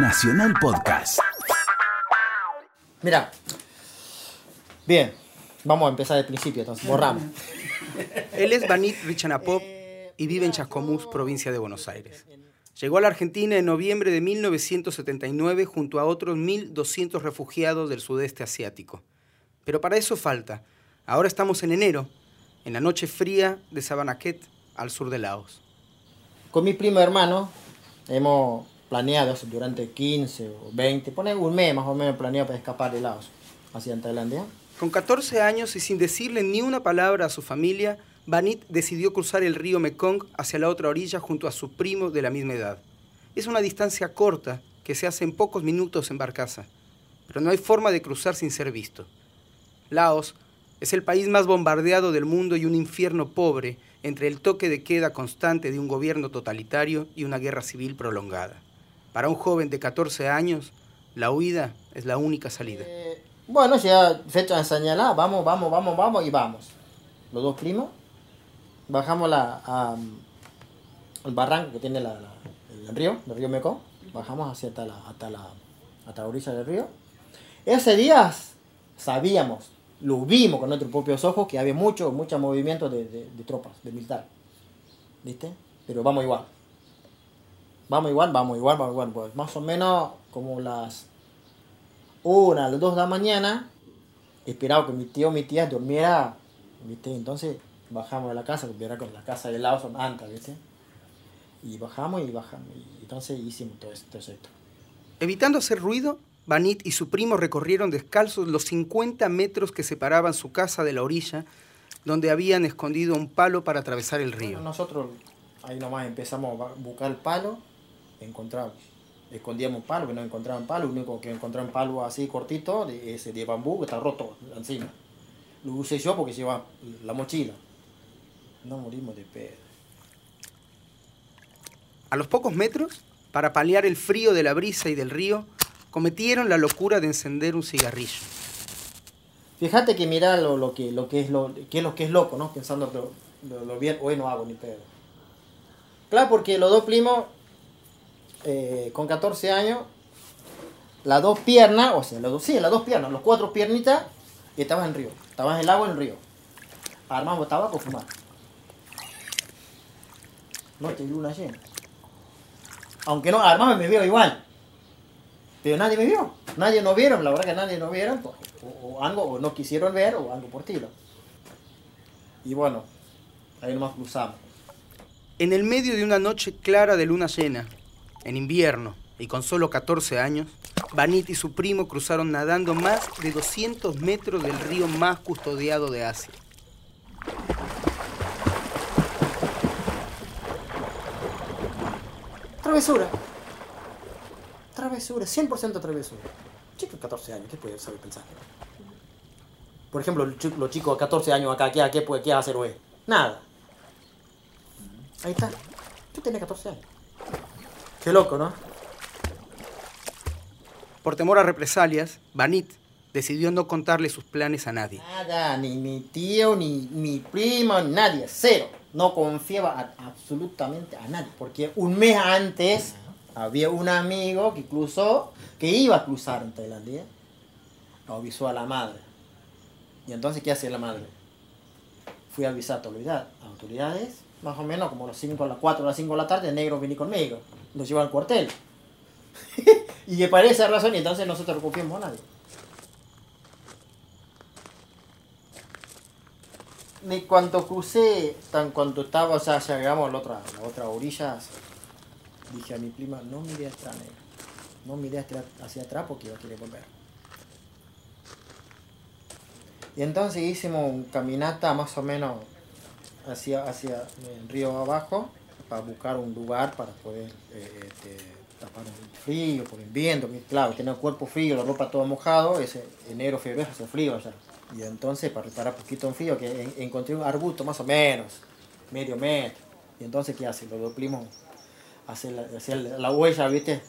Nacional Podcast. Mira. Bien. Vamos a empezar del principio, entonces. Borramos. Él es Banit Richanapop y vive en Chascomús, provincia de Buenos Aires. Llegó a la Argentina en noviembre de 1979 junto a otros 1.200 refugiados del sudeste asiático. Pero para eso falta. Ahora estamos en enero, en la noche fría de Sabanaquet, al sur de Laos. Con mi primo hermano hemos planeado durante 15 o 20, pone un mes más o menos planeado para escapar de Laos hacia Tailandia. Con 14 años y sin decirle ni una palabra a su familia, Banit decidió cruzar el río Mekong hacia la otra orilla junto a su primo de la misma edad. Es una distancia corta que se hace en pocos minutos en barcaza, pero no hay forma de cruzar sin ser visto. Laos es el país más bombardeado del mundo y un infierno pobre entre el toque de queda constante de un gobierno totalitario y una guerra civil prolongada. Para un joven de 14 años, la huida es la única salida. Eh, bueno, ya fecha señalada, vamos, vamos, vamos, vamos y vamos. Los dos primos, bajamos la, a, el barranco que tiene el río, el río Mekong, bajamos hacia hasta la orilla del río. Ese día sabíamos lo vimos con nuestros propios ojos que había mucho, mucho movimiento de, de, tropas, de militar. ¿Viste? Pero vamos igual. Vamos igual, vamos igual, vamos igual. Pues más o menos como las una, las dos de la mañana, esperaba que mi tío o mi tía durmiera, ¿viste? Entonces bajamos de la casa, que era con la casa de lado son antes, ¿viste? Y bajamos y bajamos. Y entonces hicimos todo esto. Evitando hacer ruido, Banit y su primo recorrieron descalzos los 50 metros que separaban su casa de la orilla, donde habían escondido un palo para atravesar el río. nosotros ahí nomás empezamos a buscar el palo, encontramos. Escondíamos palo, que no encontraban palo, lo único que encontraron palo así cortito, ese de bambú que está roto encima. Lo usé yo porque lleva la mochila. No morimos de pedo. A los pocos metros, para paliar el frío de la brisa y del río, cometieron la locura de encender un cigarrillo. Fíjate que mira lo, que, lo que es lo que es lo que es loco, ¿no? Pensando que lo, bien, hoy no hago ni pedo. Claro, porque los dos primos, eh, con 14 años, las dos piernas, o sea, los dos, sí, las dos piernas, los cuatro piernitas, estaban en el río. Estaban en el agua en el río. Armamos tabaco, fumar. No te una llena. Aunque no, armamos me veo igual. Pero nadie me vio, nadie nos vieron, la verdad que nadie nos vieron, pues, o, algo, o no quisieron ver, o algo por tiro. Y bueno, ahí nomás cruzamos. En el medio de una noche clara de luna llena, en invierno y con solo 14 años, Banit y su primo cruzaron nadando más de 200 metros del río más custodiado de Asia. Travesura travesura, 100% travesura. Chico de 14 años, ¿qué puede saber pensar? Por ejemplo, los chicos de 14 años acá, ¿qué, qué, qué hacer hoy? Nada. Ahí está. Tú tienes 14 años. Qué loco, ¿no? Por temor a represalias, Banit decidió no contarle sus planes a nadie. Nada, ni mi tío, ni mi primo, ni nadie, cero. No confiaba absolutamente a nadie, porque un mes antes había un amigo que cruzó, que iba a cruzar en Tailandia, avisó a la madre. Y entonces, ¿qué hace la madre? Fui a avisar a autoridades, más o menos como a las 5 a las 4 a las 5 de la tarde, el negro vino conmigo, nos llevó al cuartel. y que parece esa razón, y entonces nosotros no confiamos a nadie. Ni cuando crucé, tan cuando estaba, o sea, llegamos a la otra, la otra orilla, dije a mi prima, no mire atrás, No mire hacia atrás porque iba a querer volver. Y entonces hicimos un caminata más o menos hacia, hacia el río abajo para buscar un lugar para poder eh, este, tapar el frío, por el viento, claro, tener el cuerpo frío, la ropa todo mojado, ese enero, febrero hace frío allá. Y entonces para reparar poquito en frío, que encontré un arbusto más o menos, medio metro. Y entonces, ¿qué hace? Lo duplimos hacer la, la huella, ¿viste?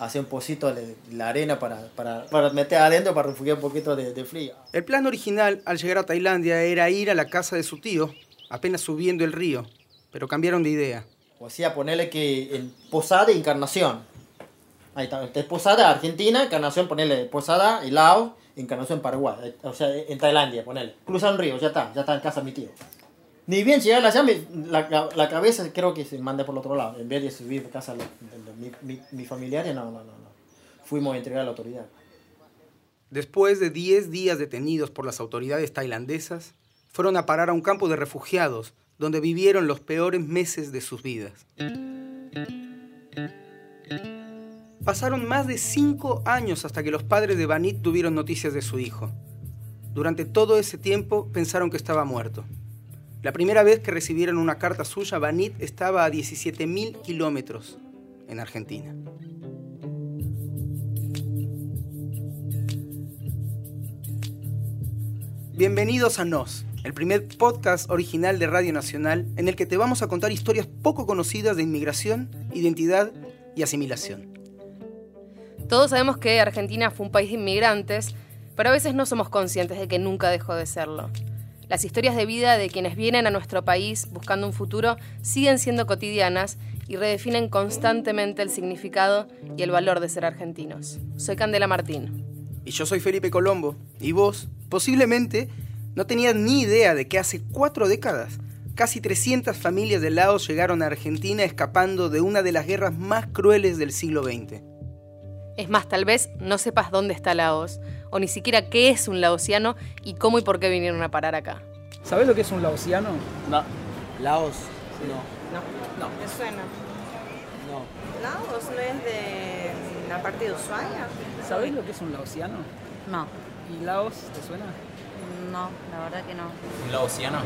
Hacer un pocito de la arena para, para, para meter adentro para refugiar un poquito de, frío. El plan original al llegar a Tailandia era ir a la casa de su tío, apenas subiendo el río, pero cambiaron de idea. O sea, ponerle que en Posada de Encarnación. Ahí está. Este es Posada, Argentina, encarnación, ponele Posada y Laos, encarnación Paraguay. Eh, O sea, en Tailandia, ponele. Cruzan un río, ya está, ya está en casa mi tío. Ni bien llegar allá, la, la, la cabeza creo que se manda por el otro lado. En vez de subir a casa de, los- de- de mi, mi, mi familiares, no, no, no, no. Fuimos a entregar a la autoridad. Después de 10 días detenidos por las autoridades tailandesas, fueron a parar a un campo de refugiados donde vivieron los peores meses de sus vidas. Pasaron más de 5 años hasta que los padres de Banit tuvieron noticias de su hijo. Durante todo ese tiempo pensaron que estaba muerto. La primera vez que recibieron una carta suya, Banit estaba a 17.000 kilómetros en Argentina. Bienvenidos a Nos, el primer podcast original de Radio Nacional en el que te vamos a contar historias poco conocidas de inmigración, identidad y asimilación. Todos sabemos que Argentina fue un país de inmigrantes, pero a veces no somos conscientes de que nunca dejó de serlo. Las historias de vida de quienes vienen a nuestro país buscando un futuro siguen siendo cotidianas y redefinen constantemente el significado y el valor de ser argentinos. Soy Candela Martín. Y yo soy Felipe Colombo, y vos, posiblemente, no tenías ni idea de que hace cuatro décadas, casi 300 familias de Laos llegaron a Argentina escapando de una de las guerras más crueles del siglo XX. Es más, tal vez no sepas dónde está Laos, o ni siquiera qué es un laosiano y cómo y por qué vinieron a parar acá. ¿Sabés lo que es un laosiano? No. Laos. No. Me suena. No. Laos no es de la parte de Ushuaia. ¿Sabés lo que es un laosiano? No, ¿Y Laos te suena? No, la verdad que no. ¿Un laosiano?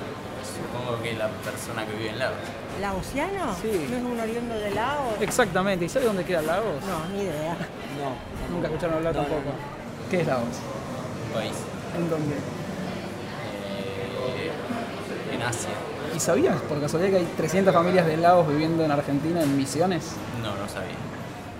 Supongo que la persona que vive en Laos. ¿Laosiano? Sí. ¿No es un oriundo de Laos? Exactamente. ¿Y sabés dónde queda Laos? No, ni idea. No. Nunca escucharon hablar No, no, tampoco. ¿Qué es Laos? Un país. ¿En dónde? eh, en Asia. ¿Y sabías por casualidad que hay 300 familias de Laos viviendo en Argentina en misiones? No, no sabía.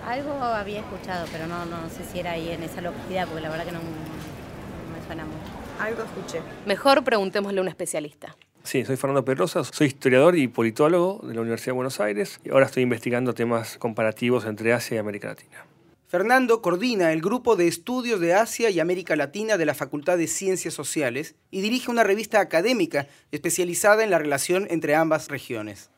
Algo había escuchado, pero no, no sé si era ahí en esa localidad, porque la verdad que no, no me suena mucho. Algo escuché. Mejor preguntémosle a un especialista. Sí, soy Fernando Pedrosa, soy historiador y politólogo de la Universidad de Buenos Aires y ahora estoy investigando temas comparativos entre Asia y América Latina. Fernando coordina el grupo de estudios de Asia y América Latina de la Facultad de Ciencias Sociales y dirige una revista académica especializada en la relación entre ambas regiones.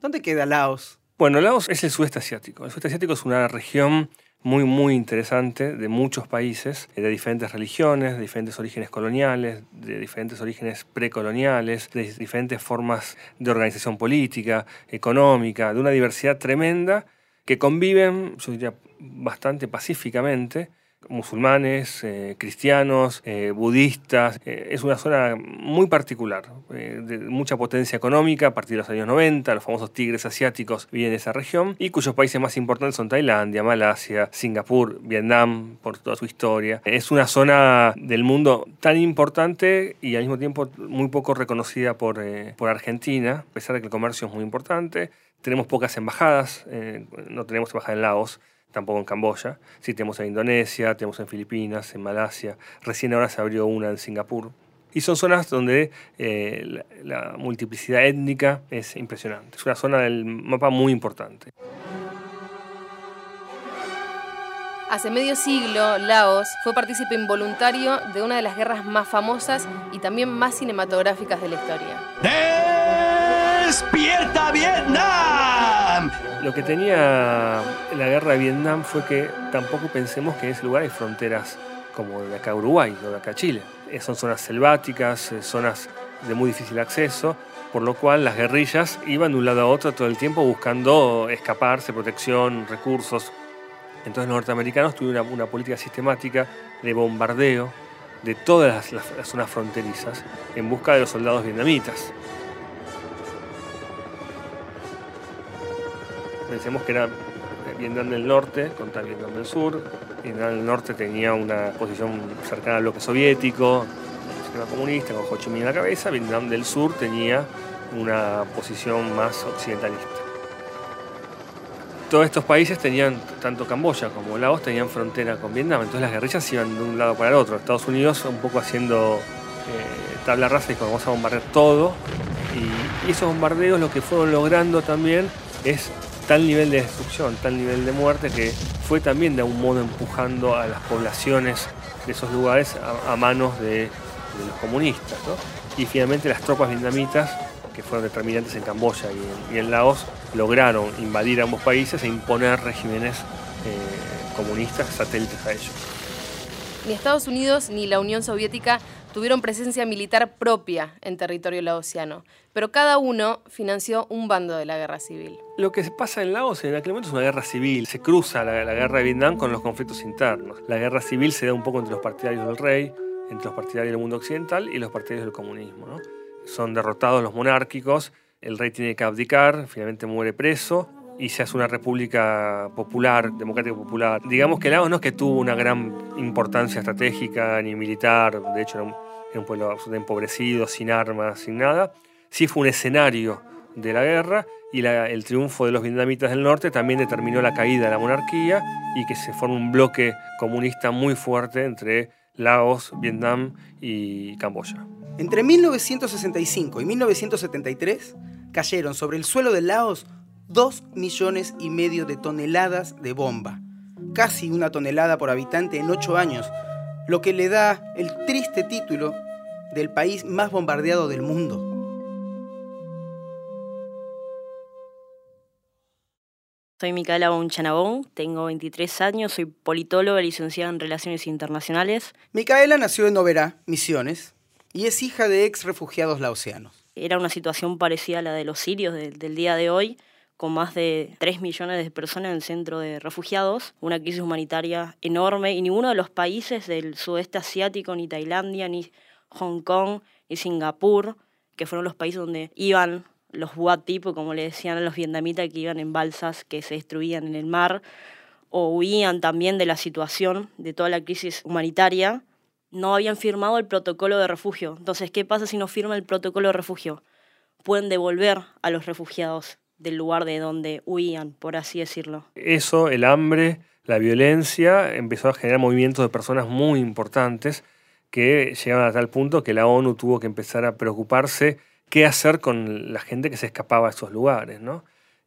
¿Dónde queda Laos? Bueno, Laos es el sudeste asiático. El sudeste asiático es una región muy, muy interesante de muchos países, eh, de diferentes religiones, de diferentes orígenes coloniales, de diferentes orígenes precoloniales, de diferentes formas de organización política, económica, de una diversidad tremenda que conviven, yo diría, bastante pacíficamente, musulmanes, eh, cristianos, eh, budistas. Eh, es una zona muy particular, de mucha potencia económica a partir de los años 90, los famosos tigres asiáticos viven en esa región, y cuyos países más importantes son Tailandia, Malasia, Singapur, Vietnam, por toda su historia. Es una zona del mundo tan importante y al mismo tiempo muy poco reconocida por, por Argentina, a pesar de que el comercio es muy importante. Tenemos pocas embajadas, no tenemos embajada en Laos, tampoco en Camboya. Sí, tenemos en Indonesia, tenemos en Filipinas, en Malasia. Recién ahora se abrió una en Singapur. Y son zonas donde eh, la, la multiplicidad étnica es impresionante. Es una zona del mapa muy importante. Hace medio siglo, Laos fue partícipe involuntario de una de las guerras más famosas y también más cinematográficas de la historia. ¡Despierta Vietnam! Lo que tenía la guerra de Vietnam fue que tampoco pensemos que en ese lugar hay fronteras como de acá Uruguay o de acá Chile. Eh, Son zonas selváticas, eh, zonas de muy difícil acceso, por lo cual las guerrillas iban de un lado a otro todo el tiempo buscando escaparse, protección, recursos. Entonces los norteamericanos tuvieron una, política sistemática de bombardeo de todas las zonas fronterizas en busca de los soldados vietnamitas. Pensemos que era Vietnam del Norte contra Vietnam del Sur. Vietnam del Norte tenía una posición cercana al bloque soviético, el sistema comunista, con Ho Chi Minh en la cabeza. Vietnam del Sur tenía una posición más occidentalista. Todos estos países tenían, tanto Camboya como Laos, tenían frontera con Vietnam, entonces las guerrillas iban de un lado para el otro. Estados Unidos un poco haciendo eh, tabla rasa y vamos a bombardear todo. Y esos bombardeos lo que fueron logrando también es tal nivel de destrucción, tal nivel de muerte que fue también de algún modo empujando a las poblaciones de esos lugares a, manos de, los comunistas. Y finalmente las tropas vietnamitas, que fueron determinantes en Camboya y en, Laos, lograron invadir ambos países e imponer regímenes eh, comunistas satélites a ellos. Ni Estados Unidos ni la Unión Soviética tuvieron presencia militar propia en territorio laosiano, pero cada uno financió un bando de la guerra civil. Lo que pasa en Laos en aquel momento es una guerra civil, se cruza la, guerra de Vietnam con los conflictos internos. La guerra civil se da un poco entre los partidarios del rey, entre los partidarios del mundo occidental y los partidarios del comunismo. Son derrotados los monárquicos, el rey tiene que abdicar, finalmente muere preso, y se hace una república popular, democrática popular. Digamos que Laos no es que tuvo una gran importancia estratégica ni militar, de hecho era un, pueblo absolutamente empobrecido, sin armas, sin nada. Sí fue un escenario de la guerra y el triunfo de los vietnamitas del norte también determinó la caída de la monarquía y que se forma un bloque comunista muy fuerte entre Laos, Vietnam y Camboya. Entre 1965 y 1973 cayeron sobre el suelo de Laos 2 millones y medio de toneladas de bomba, casi una tonelada por habitante en 8 años, lo que le da el triste título del país más bombardeado del mundo. Soy Micaela Bonchanabón, tengo 23 años, soy politóloga licenciada en Relaciones Internacionales. Micaela nació en Oberá, Misiones, y es hija de ex refugiados laosianos. Era una situación parecida a la de los sirios del día de hoy, con más de 3 millones de personas en el centro de refugiados, una crisis humanitaria enorme y ninguno de los países del sudeste asiático, ni Tailandia, ni Hong Kong, ni Singapur, que fueron los países donde iban los tipo como le decían a los vietnamitas, que iban en balsas que se destruían en el mar, o huían también de la situación, de toda la crisis humanitaria, no habían firmado el protocolo de refugio. Entonces, ¿qué pasa si no firman el protocolo de refugio? Pueden devolver a los refugiados del lugar de donde huían, por así decirlo. Eso, el hambre, la violencia, empezó a generar movimientos de personas muy importantes que llegaban a tal punto que la ONU tuvo que empezar a preocuparse qué hacer con la gente que se escapaba a esos lugares, ¿no?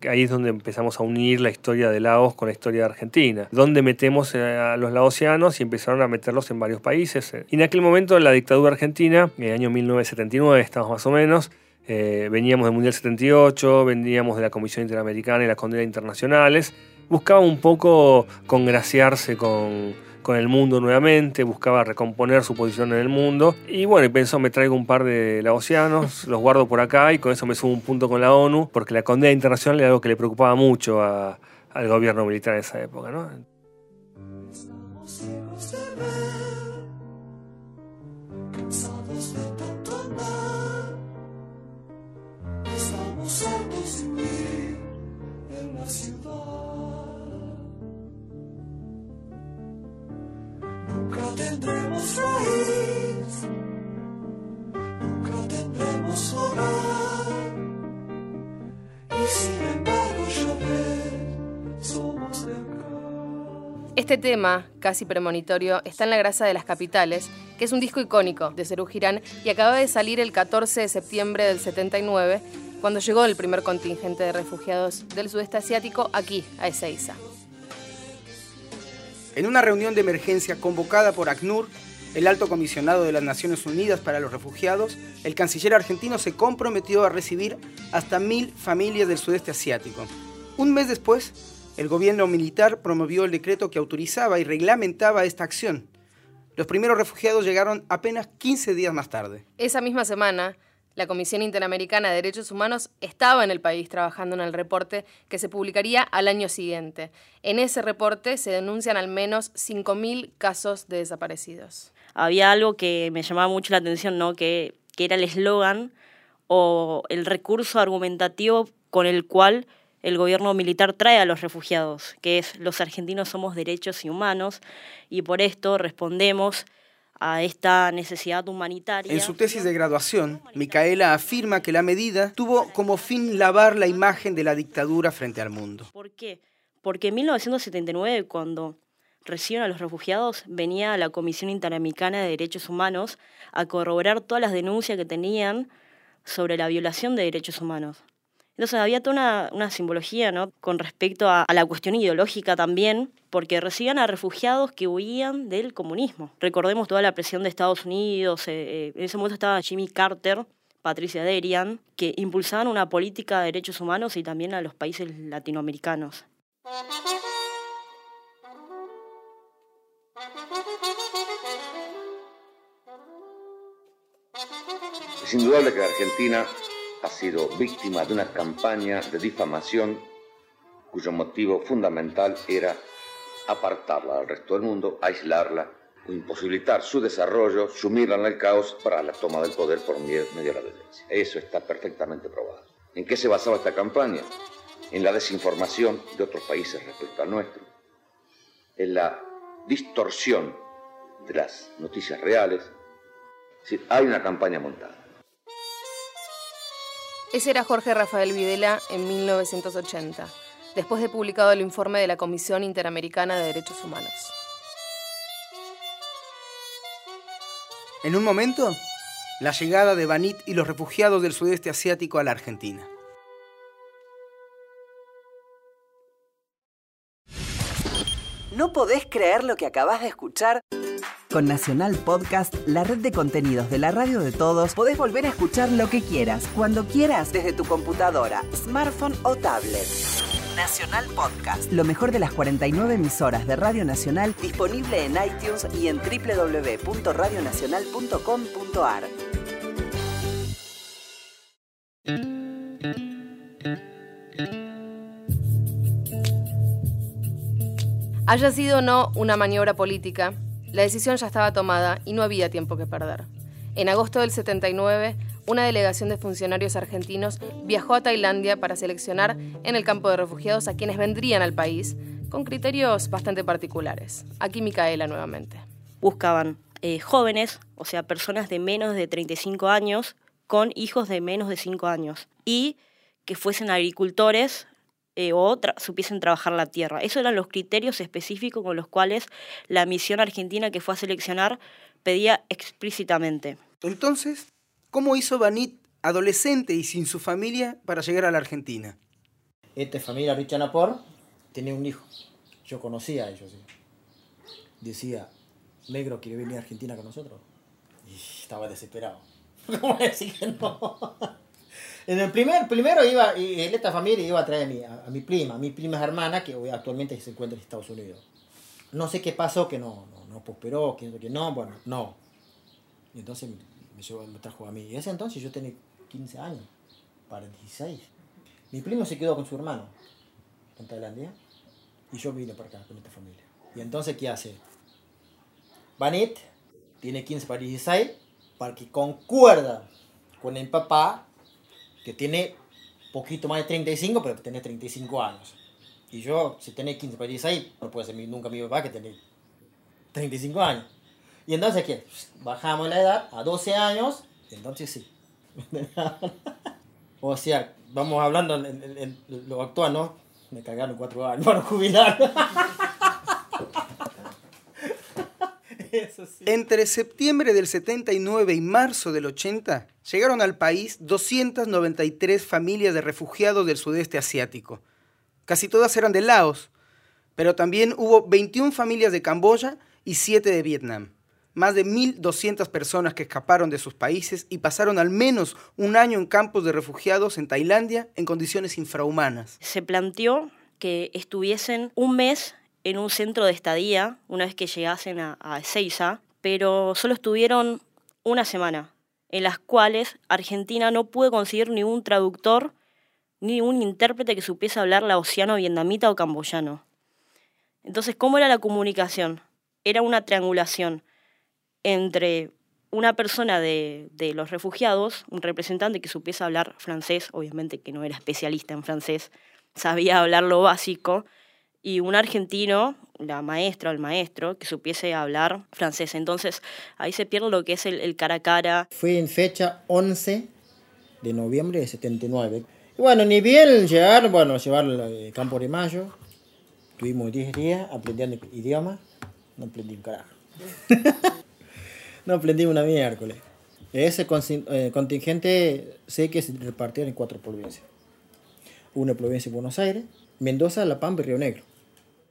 Ahí es donde empezamos a unir la historia de Laos con la historia de Argentina, donde metemos a los laosianos y empezaron a meterlos en varios países. Y en aquel momento, en la dictadura argentina, en el año 1979, estamos más o menos, eh, veníamos del Mundial 78, veníamos de la Comisión Interamericana y las condenas internacionales. Buscaba un poco congraciarse con, con el mundo nuevamente, buscaba recomponer su posición en el mundo. Y bueno, y pensó, me traigo un par de laosianos, los guardo por acá y con eso me subo un punto con la ONU, porque la condena internacional era algo que le preocupaba mucho al gobierno militar en esa época. ¿no? Este tema, casi premonitorio, está en La Grasa de las Capitales, que es un disco icónico de Serú Girán y acaba de salir el 14 de septiembre del 79, cuando llegó el primer contingente de refugiados del sudeste asiático aquí, a Ezeiza. En una reunión de emergencia convocada por ACNUR, el alto comisionado de las Naciones Unidas para los Refugiados, el canciller argentino se comprometió a recibir hasta mil familias del sudeste asiático. Un mes después, el gobierno militar promovió el decreto que autorizaba y reglamentaba esta acción. Los primeros refugiados llegaron apenas 15 días más tarde. Esa misma semana, la Comisión Interamericana de Derechos Humanos estaba en el país trabajando en el reporte que se publicaría al año siguiente. En ese reporte se denuncian al menos 5.000 casos de desaparecidos. Había algo que me llamaba mucho la atención, ¿no? que, que era el eslogan o el recurso argumentativo con el cual el gobierno militar trae a los refugiados, que es los argentinos somos derechos y humanos, y por esto respondemos a esta necesidad humanitaria. En su tesis de graduación, Micaela afirma que la medida tuvo como fin lavar la imagen de la dictadura frente al mundo. ¿Por qué? Porque en 1979, cuando reciben a los refugiados, venía la Comisión Interamericana de Derechos Humanos a corroborar todas las denuncias que tenían sobre la violación de derechos humanos. Entonces había toda una, simbología ¿no? con respecto a, la cuestión ideológica también, porque recibían a refugiados que huían del comunismo. Recordemos toda la presión de Estados Unidos, eh, en ese momento estaba Jimmy Carter, Patricia Derian, que impulsaban una política de derechos humanos y también a los países latinoamericanos. Es indudable que Argentina ha sido víctima de una campaña de difamación cuyo motivo fundamental era apartarla del resto del mundo, aislarla imposibilitar su desarrollo, sumirla en el caos para la toma del poder por medio de la violencia. Eso está perfectamente probado. ¿En qué se basaba esta campaña? En la desinformación de otros países respecto al nuestro, en la distorsión de las noticias reales. Hay una campaña montada. Ese era Jorge Rafael Videla en 1980, después de publicado el informe de la Comisión Interamericana de Derechos Humanos. En un momento, la llegada de Banit y los refugiados del sudeste asiático a la Argentina. ¿No podés creer lo que acabas de escuchar? Con Nacional Podcast, la red de contenidos de la radio de todos, podés volver a escuchar lo que quieras, cuando quieras, desde tu computadora, smartphone o tablet. Nacional Podcast. Lo mejor de las 49 emisoras de Radio Nacional disponible en iTunes y en www.radionacional.com.ar. Haya sido o no una maniobra política, la decisión ya estaba tomada y no había tiempo que perder. En agosto del 79, una delegación de funcionarios argentinos viajó a Tailandia para seleccionar en el campo de refugiados a quienes vendrían al país, con criterios bastante particulares. Aquí Micaela nuevamente. Buscaban eh, jóvenes, o sea, personas de menos de 35 años, con hijos de menos de 5 años, y que fuesen agricultores eh, o tra supiesen trabajar la tierra. Esos eran los criterios específicos con los cuales la misión argentina que fue a seleccionar pedía explícitamente. Entonces, ¿cómo hizo Banit, adolescente y sin su familia, para llegar a la Argentina? Esta familia Richanapor tenía un hijo. Yo conocía a ellos. ¿sí? Decía, negro quiere venir a Argentina con nosotros. Y estaba desesperado. ¿Cómo decir que no? En el primer, primero iba, y esta familia iba a traer a mi, a, a mi prima, a mi prima hermana, que hoy actualmente se encuentra en Estados Unidos. No sé qué pasó, que no, no, no prosperó, que, que no, bueno, no. Y entonces me, llevó, me trajo a mí. Y ese entonces yo tenía 15 años, para 16. Mi primo se quedó con su hermano en Tailandia y yo vine para acá con esta familia. Y entonces, ¿qué hace? Banit tiene 15 para 16 para que concuerda con el papá que tiene poquito más de 35, pero tiene 35 años. Y yo, si tenés 15 para 16, no puede ser nunca mi papá que tiene 35 años. Y entonces, ¿qué? Bajamos la edad a 12 años, y entonces sí. o sea, vamos hablando en, en, en lo actual, ¿no? Me cagaron 4 años para jubilar. Sí. Entre septiembre del 79 y marzo del 80 llegaron al país 293 familias de refugiados del sudeste asiático. Casi todas eran de Laos, pero también hubo 21 familias de Camboya y 7 de Vietnam. Más de 1.200 personas que escaparon de sus países y pasaron al menos un año en campos de refugiados en Tailandia en condiciones infrahumanas. Se planteó que estuviesen un mes en un centro de estadía una vez que llegasen a, a Ezeiza, pero solo estuvieron una semana, en las cuales Argentina no pudo conseguir ni un traductor ni un intérprete que supiese hablar laosiano, vietnamita o camboyano. Entonces, ¿cómo era la comunicación? Era una triangulación entre una persona de, de, los refugiados, un representante que supiese hablar francés, obviamente que no era especialista en francés, sabía hablar lo básico, y un argentino, la maestra o el maestro, que supiese hablar francés. Entonces ahí se pierde lo que es el, cara a cara. Fue en fecha 11 de noviembre de 79. Y bueno, ni bien llegar, bueno, llevar el campo de mayo. Tuvimos 10 días aprendiendo idioma. No aprendí un carajo. no aprendí una miércoles. Ese contingente sé que se repartió en cuatro provincias. una provincia de Buenos Aires, Mendoza, La Pampa y Río Negro.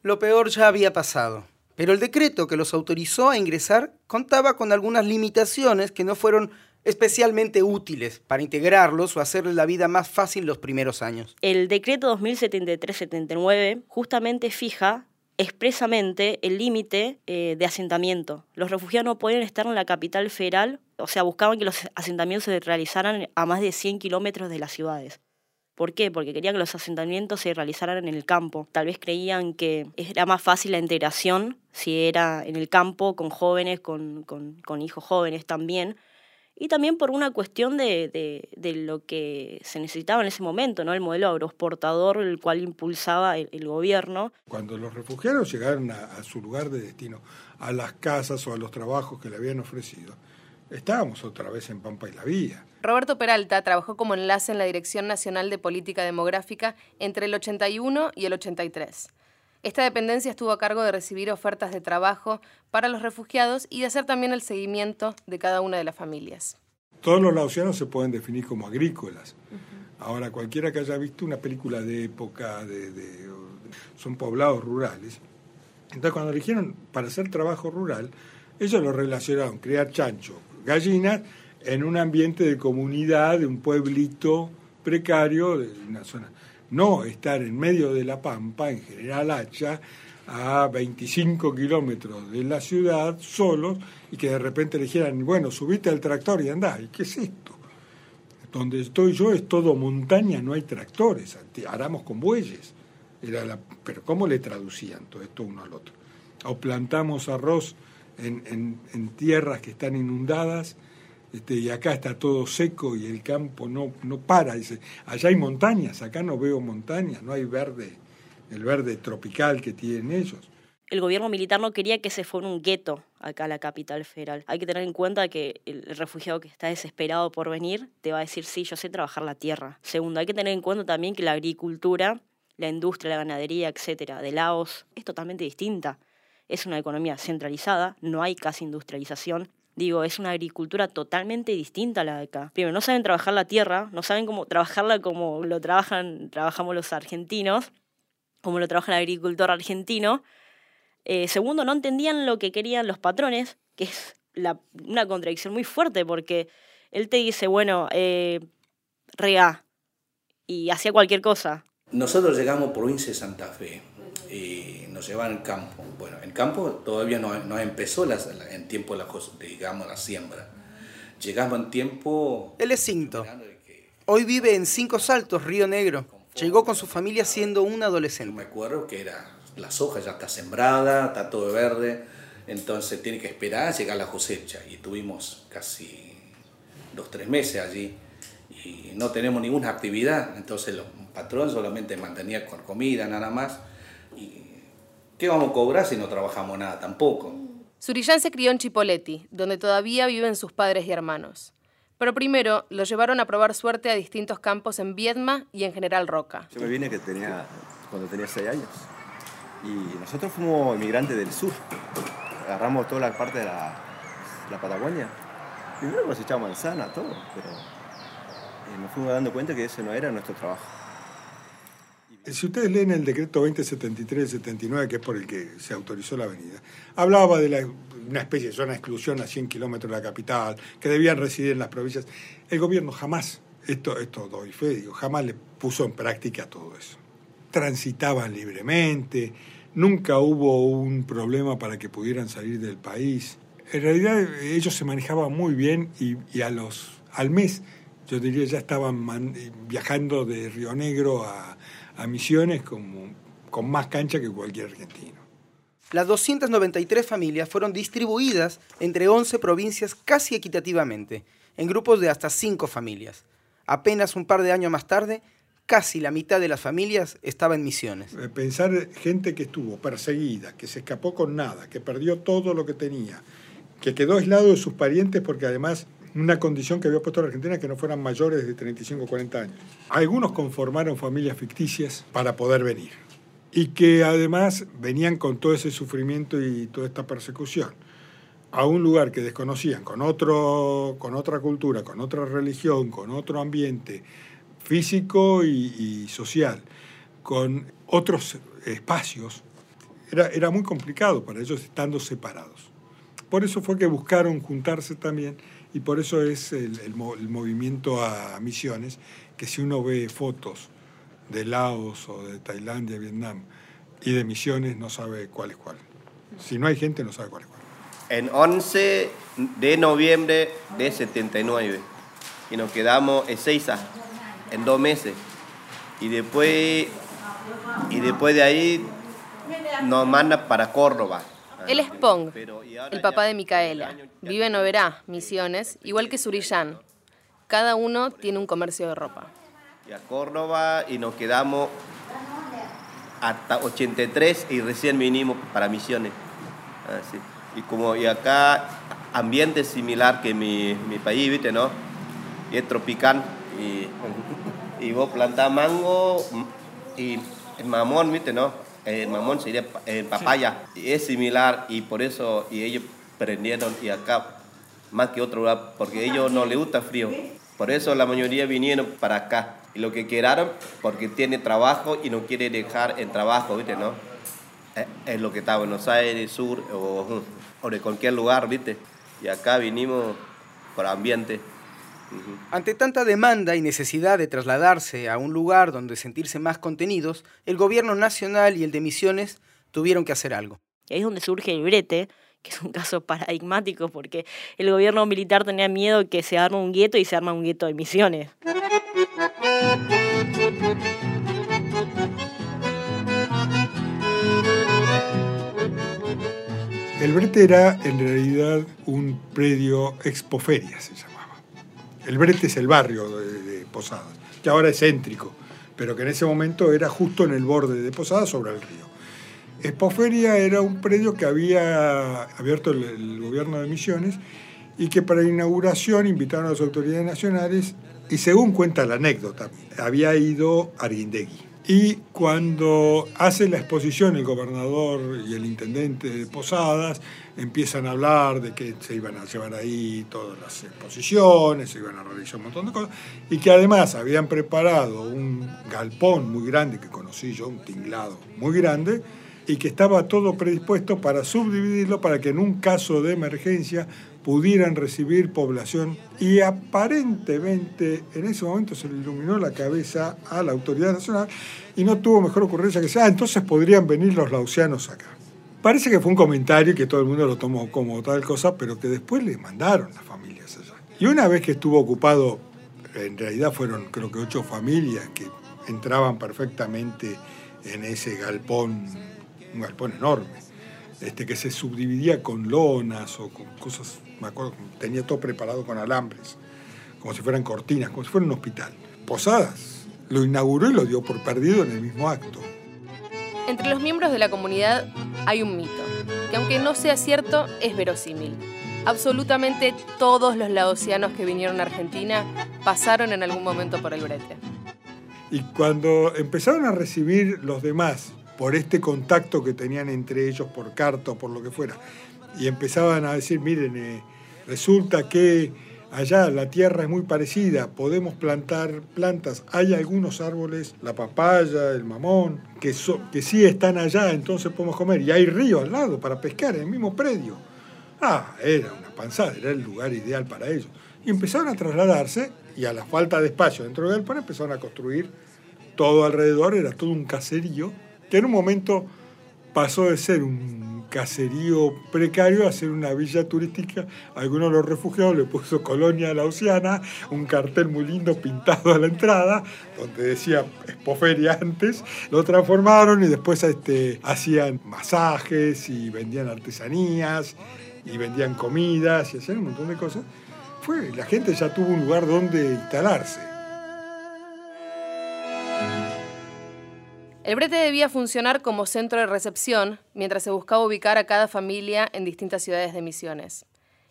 Lo peor ya había pasado, pero el decreto que los autorizó a ingresar contaba con algunas limitaciones que no fueron especialmente útiles para integrarlos o hacerles la vida más fácil los primeros años. El decreto 2073-79 justamente fija expresamente el límite eh, de asentamiento. Los refugiados no pueden estar en la capital federal, o sea, buscaban que los asentamientos se realizaran a más de 100 kilómetros de las ciudades. ¿Por qué? Porque querían que los asentamientos se realizaran en el campo. Tal vez creían que era más fácil la integración si era en el campo, con jóvenes, con, con hijos jóvenes también, y también por una cuestión de, de, lo que se necesitaba en ese momento, ¿no? el modelo agroexportador, el cual impulsaba el, gobierno. Cuando los refugiados llegaron a, su lugar de destino, a las casas o a los trabajos que le habían ofrecido, estábamos otra vez en Pampa y la Vía. Roberto Peralta trabajó como enlace en la Dirección Nacional de Política Demográfica entre el 81 y el 83. Esta dependencia estuvo a cargo de recibir ofertas de trabajo para los refugiados y de hacer también el seguimiento de cada una de las familias. Todos los laosianos se pueden definir como agrícolas. Ahora, cualquiera que haya visto una película de época, de, son poblados rurales. Entonces, cuando eligieron para hacer trabajo rural, ellos lo relacionaron, criar chancho, gallinas, en un ambiente de comunidad, de un pueblito precario, de una zona no estar en medio de la pampa, en General Hacha, a 25 kilómetros de la ciudad, solos, y que de repente le dijeran, bueno, subite al tractor y andá. ¿Y qué es esto? Donde estoy yo es todo montaña, no hay tractores, aramos con bueyes. Era pero ¿cómo le traducían todo esto uno al otro? O plantamos arroz en tierras que están inundadas este, y acá está todo seco y el campo no, no para. Dice, allá hay montañas, acá no veo montañas, no hay verde, el verde tropical que tienen ellos. El gobierno militar no quería que se fuera un gueto acá a la capital federal. Hay que tener en cuenta que el refugiado que está desesperado por venir te va a decir, sí, yo sé trabajar la tierra. Segundo, hay que tener en cuenta también que la agricultura, la industria, la ganadería, etcétera, de Laos es totalmente distinta. Es una economía centralizada, no hay casi industrialización, Digo, es una agricultura totalmente distinta a la de acá. Primero, no saben trabajar la tierra, no saben cómo trabajarla como lo trabajan, trabajamos los argentinos, como lo trabaja el agricultor argentino. Eh, segundo, no entendían lo que querían los patrones, que es una contradicción muy fuerte, porque él te dice, bueno, eh, rega, y hacía cualquier cosa. Nosotros llegamos por provincia de Santa Fe y nos llevaban al campo. Bueno, en campo todavía no, no empezó en tiempo la, digamos, la siembra. Llegamos en tiempo... Él es cinto. Hoy vive en Cinco Saltos, Río Negro. Llegó con su familia siendo un adolescente. Me acuerdo que era, la soja ya está sembrada, está todo verde, entonces tiene que esperar a llegar la cosecha. Y tuvimos casi dos, tres meses allí y no tenemos ninguna actividad, entonces el patrón solamente mantenía con comida nada más ¿Qué vamos a cobrar si no trabajamos nada tampoco? Surillán se crió en Chipoleti, donde todavía viven sus padres y hermanos. Pero primero lo llevaron a probar suerte a distintos campos en Viedma y en General Roca. Yo me vine que tenía, cuando tenía seis años. Y nosotros fuimos inmigrantes del sur. Agarramos toda la parte de la, la Patagonia. Primero echamos manzana, todo. Pero eh, nos fuimos dando cuenta que ese no era nuestro trabajo. Si ustedes leen el decreto 2073-79, que es por el que se autorizó la avenida, hablaba de una especie de zona de exclusión a 100 kilómetros de la capital, que debían residir en las provincias. El gobierno jamás, esto, esto doy fe, digo, jamás le puso en práctica todo eso. Transitaban libremente, nunca hubo un problema para que pudieran salir del país. En realidad ellos se manejaban muy bien y, y a los, al mes, yo diría, ya estaban viajando de Río Negro a a Misiones como, con más cancha que cualquier argentino. Las 293 familias fueron distribuidas entre 11 provincias casi equitativamente, en grupos de hasta 5 familias. Apenas un par de años más tarde, casi la mitad de las familias estaba en Misiones. Eh, pensar gente que estuvo perseguida, que se escapó con nada, que perdió todo lo que tenía, que quedó aislado de sus parientes porque además una condición que había puesto la Argentina que no fueran mayores de 35 o 40 años. Algunos conformaron familias ficticias para poder venir y que además venían con todo ese sufrimiento y toda esta persecución a un lugar que desconocían, con, otro, con otra cultura, con otra religión, con otro ambiente, físico y, y social, con otros espacios, era, era muy complicado para ellos estando separados. Por eso fue que buscaron juntarse también y por eso es el, el mo- el movimiento a misiones, que si uno ve fotos de Laos o de Tailandia, Vietnam y de misiones, no sabe cuál es cuál. Si no hay gente, no sabe cuál es cuál. En 11 de noviembre de 79. Y nos quedamos en Seiza, en dos meses. Y después, y después de ahí nos manda para Córdoba. Él es Pong, el papá de Micaela. Vive en Oberá, Misiones, igual que Surillán. Cada uno tiene un comercio de ropa. Y a Córdoba y nos quedamos hasta 83 y recién vinimos para Misiones. Así. Y como y acá ambiente similar que mi, mi país, ¿viste, no? Y es tropical y, y vos plantás mango y el mamón, ¿viste, no? El mamón sería el papaya. Y es similar y por eso y ellos prendieron y acá más que otro lugar porque a ellos no les gusta frío. Por eso la mayoría vinieron para acá. Y lo que quedaron, porque tiene trabajo y no quiere dejar el trabajo, ¿viste, no? Es- Es lo que está en Buenos Aires, Sur o, o de cualquier lugar, ¿viste? Y acá vinimos por ambiente. Ante tanta demanda y necesidad de trasladarse a un lugar donde sentirse más contenidos, el gobierno nacional y el de Misiones tuvieron que hacer algo. Y ahí es donde surge el brete, que es un caso paradigmático porque el gobierno militar tenía miedo que se arme un gueto y se arma un gueto de misiones. El brete era en realidad un predio expoferia, se llamaba. El brete es el barrio de, Posadas, que ahora es céntrico, pero que en ese momento era justo en el borde de Posadas sobre el río. Expoferia era un predio que había abierto el, el gobierno de Misiones y que para inauguración invitaron a las autoridades nacionales y según cuenta la anécdota, había ido Arguindegui. Y cuando hace la exposición el gobernador y el intendente de Posadas, empiezan a hablar de que se iban a llevar ahí todas las exposiciones, se iban a realizar un montón de cosas, y que además habían preparado un galpón muy grande que conocí yo, un tinglado muy grande, y que estaba todo predispuesto para subdividirlo para que en un caso de emergencia pudieran recibir población y aparentemente en ese momento se le iluminó la cabeza a la autoridad nacional y no tuvo mejor ocurrencia que decir, ah, entonces podrían venir los lausianos acá. Parece que fue un comentario que todo el mundo lo tomó como tal cosa, pero que después le mandaron las familias allá. Y una vez que estuvo ocupado, en realidad fueron creo que ocho familias que entraban perfectamente en ese galpón, un galpón enorme, este, que se subdividía con lonas o con cosas, me acuerdo, tenía todo preparado con alambres, como si fueran cortinas, como si fuera un hospital. Posadas lo inauguró y lo dio por perdido en el mismo acto. Entre los miembros de la comunidad hay un mito, que aunque no sea cierto, es verosímil. Absolutamente todos los laosianos que vinieron a Argentina pasaron en algún momento por el brete. Y cuando empezaron a recibir los demás por este contacto que tenían entre ellos por carta o por lo que fuera, y empezaban a decir, miren, eh, resulta que allá la tierra es muy parecida, podemos plantar plantas, hay algunos árboles, la papaya, el mamón, que, que sí están allá, entonces podemos comer, y hay río al lado para pescar en el mismo predio. Ah, era una panzada, era el lugar ideal para ellos. Y empezaron a trasladarse, y a la falta de espacio dentro del pan empezaron a construir todo alrededor, era todo un caserío, que en un momento pasó de ser un caserío precario a ser una villa turística. Algunos de los refugiados le puso Colonia Lausiana, un cartel muy lindo pintado a la entrada, donde decía Espoferia antes, lo transformaron y después este, hacían masajes y vendían artesanías y vendían comidas y hacían un montón de cosas. Fue, la gente ya tuvo un lugar donde instalarse. El brete debía funcionar como centro de recepción mientras se buscaba ubicar a cada familia en distintas ciudades de Misiones.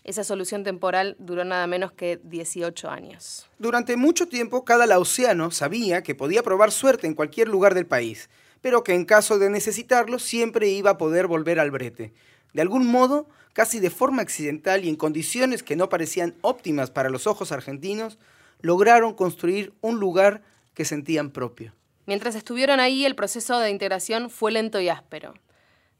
Esa solución temporal duró nada menos que 18 años. Durante mucho tiempo, cada lausiano sabía que podía probar suerte en cualquier lugar del país, pero que en caso de necesitarlo siempre iba a poder volver al brete. De algún modo, casi de forma accidental y en condiciones que no parecían óptimas para los ojos argentinos, lograron construir un lugar que sentían propio. Mientras estuvieron ahí, el proceso de integración fue lento y áspero.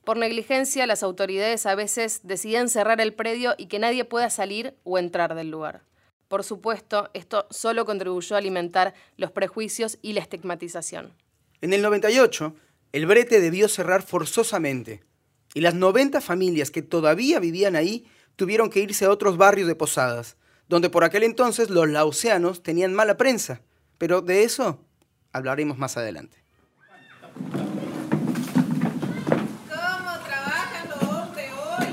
Por negligencia, las autoridades a veces decidían cerrar el predio y que nadie pueda salir o entrar del lugar. Por supuesto, esto solo contribuyó a alimentar los prejuicios y la estigmatización. En el 98, el brete debió cerrar forzosamente y las 90 familias que todavía vivían ahí tuvieron que irse a otros barrios de Posadas, donde por aquel entonces los lauseanos tenían mala prensa. Pero de eso hablaremos más adelante. ¿Cómo trabajan los hombres hoy?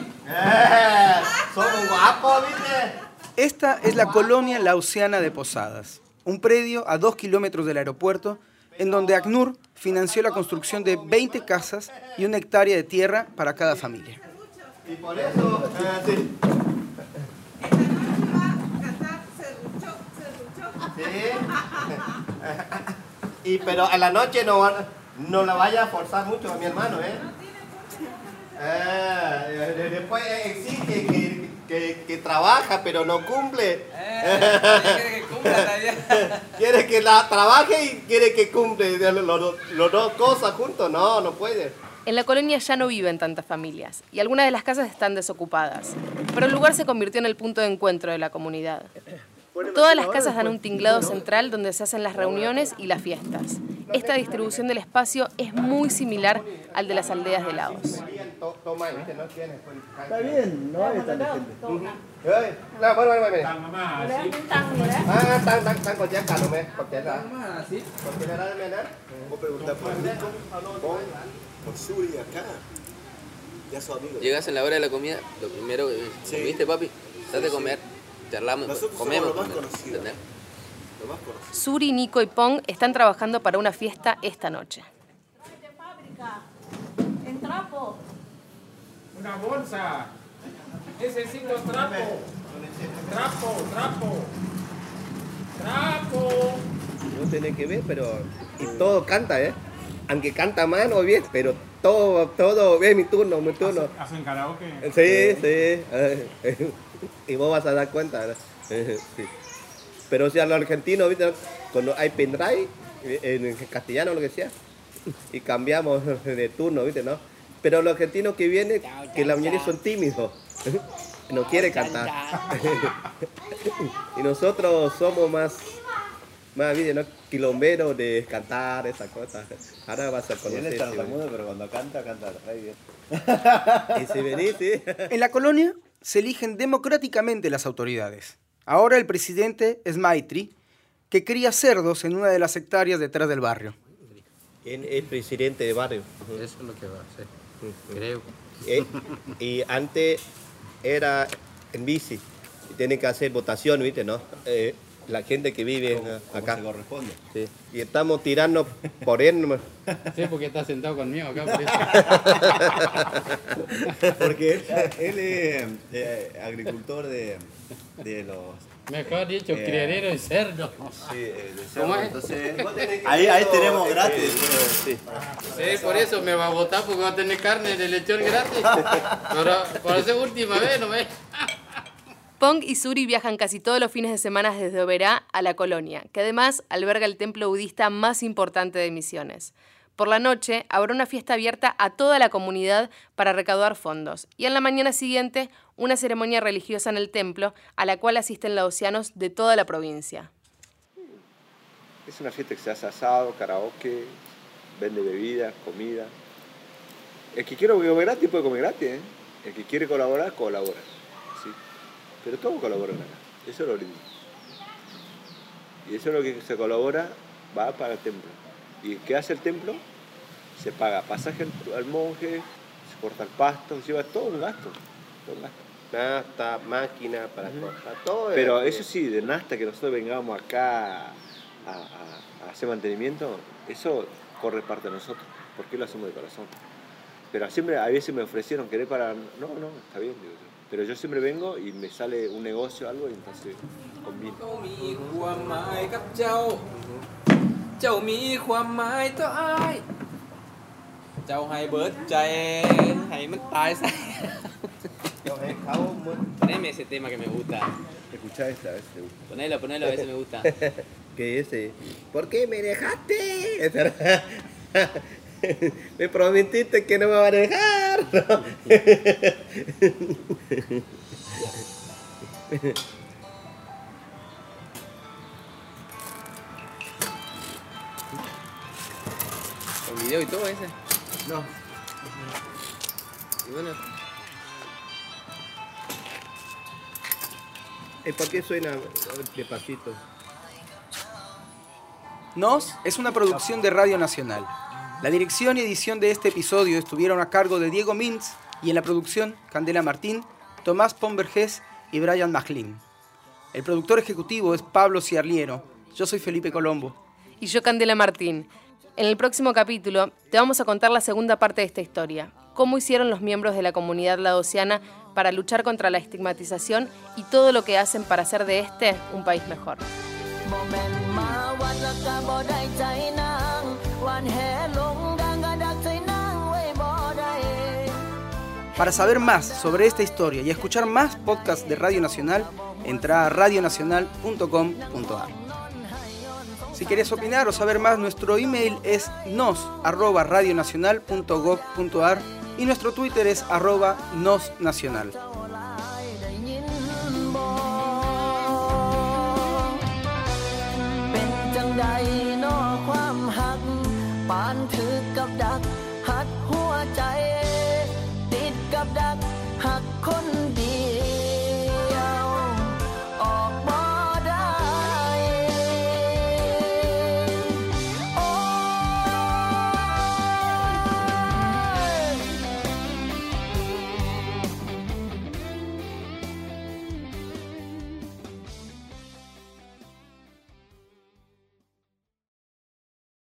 Somos guapos, ¿viste? Esta es la colonia lausiana de Posadas, un predio a dos kilómetros del aeropuerto en donde ACNUR financió la construcción de 20 casas y una hectárea de tierra para cada familia. Y por eso, eh, sí. Sí. Y pero a la noche no, no la vaya a forzar mucho a mi hermano, ¿eh? Ah, de- después exige que, que, que trabaja, pero no cumple. quiere que la trabaje y quiere que cumple las dos cosas juntos. No, no puede. En la colonia ya no viven tantas familias y algunas de las casas están desocupadas, pero el lugar se convirtió en el punto de encuentro de la comunidad. Todas las casas dan un tinglado central donde se hacen las reuniones y las fiestas. Esta distribución del espacio es muy similar al de las aldeas de Laos. Está bien, no hay tanta gente. Ah. Llegas en la hora de la comida, lo primero que comiste, papi, date a Sí, comer, charlamos, Nosotros somos comemos. los más primero, conocidos. ¿entendés? Lo más conocido. Suri, Nico y Pong están trabajando para una fiesta esta noche. En trapo. Una bolsa. Necesito trapo. Trapo, trapo. Trapo. No tiene que ver, pero. Y todo canta, ¿eh? Aunque canta mal o bien, pero todo, todo, es mi turno, mi turno. ¿Hacen karaoke? Sí, sí. eh, Y vos vas a dar cuenta. ¿no? Sí. Pero si a los argentinos, ¿viste? Cuando hay pendrive, en castellano lo que sea, y cambiamos de turno, ¿viste? ¿no? Pero los argentinos que vienen, que la mayoría son tímidos, no quieren cantar. y nosotros somos más, más, ¿viste? ¿no? Quilomberos de cantar, esas cosas. Ahora vas a Y él conocer. es tartamudo, pero cuando canta, canta re bien. Y si venís, sí. En la colonia se eligen democráticamente las autoridades. Ahora el presidente es Maitri, que cría cerdos en una de las hectáreas detrás del barrio. Él es presidente de barrio. Eso es lo que va a hacer. Creo. Eh, y antes era en bici. Y tiene que hacer votación, ¿viste? ¿No? Eh, la gente que vive acá. se corresponde. Sí. Y estamos tirando por él. Sí, porque está sentado conmigo acá. Por Porque él, él es eh, agricultor de, de los. Mejor dicho, Eh, criadero de cerdo. Sí, eh, de ¿Cómo cerdo. es? Entonces, ahí, ahí tenemos gratis. Sí. Sí, por eso me va a votar porque va a tener carne de lechón gratis. Pero por esa última vez, ¿no ves? Pong y Suri viajan casi todos los fines de semana desde Oberá a la colonia, que además alberga el templo budista más importante de Misiones. Por la noche habrá una fiesta abierta a toda la comunidad para recaudar fondos y en la mañana siguiente una ceremonia religiosa en el templo a la cual asisten laosianos de toda la provincia. Es una fiesta que se hace asado, karaoke, vende bebidas, comida. El que quiere comer gratis puede comer gratis, ¿eh? El que quiere colaborar, colabora. Pero todos colaboran acá. Eso es lo lindo. Y eso es lo que se colabora, va para el templo. ¿Y qué hace el templo? Se paga pasaje al, al monje, se corta el pasto, se lleva todo un gasto. Todo un gasto. Nasta, máquina para cortar, todo. Pero es- eso sí, de Nasta que nosotros vengamos acá a, a- a hacer mantenimiento, eso corre parte de nosotros, porque lo hacemos de corazón. Pero siempre, a veces me ofrecieron querer para... No, no, está bien, digo yo. Pero yo siempre vengo y me sale un negocio o algo y entonces combino. E, Poneme ese tema que me gusta. Escuchá esta, a ver si te gusta. Ponelo, ponelo, a ver si me gusta. ¿Qué dice? ¿Por qué me dejaste? me prometiste que no me vas a dejar. ¿No? Con video y todo ese. No. Y bueno, ¿Y por qué suena despacito? Nos es una producción de Radio Nacional. La dirección y edición de este episodio estuvieron a cargo de Diego Mintz y en la producción Candela Martín, Tomás Pomberges y Brian Machlin. El productor ejecutivo es Pablo Ciarliero. Yo soy Felipe Colombo. Y yo, Candela Martín. En el próximo capítulo te vamos a contar la segunda parte de esta historia. Cómo hicieron los miembros de la comunidad laosiana para luchar contra la estigmatización y todo lo que hacen para hacer de este un país mejor. Para saber más sobre esta historia y escuchar más podcasts de Radio Nacional, entra a radionacional.com.ar. Si querés opinar o saber más, nuestro email es nos@radionacional.gov.ar y nuestro Twitter es arroba nosnacional. ปานถือกับดัก หัดหัวใจ ติดกับดัก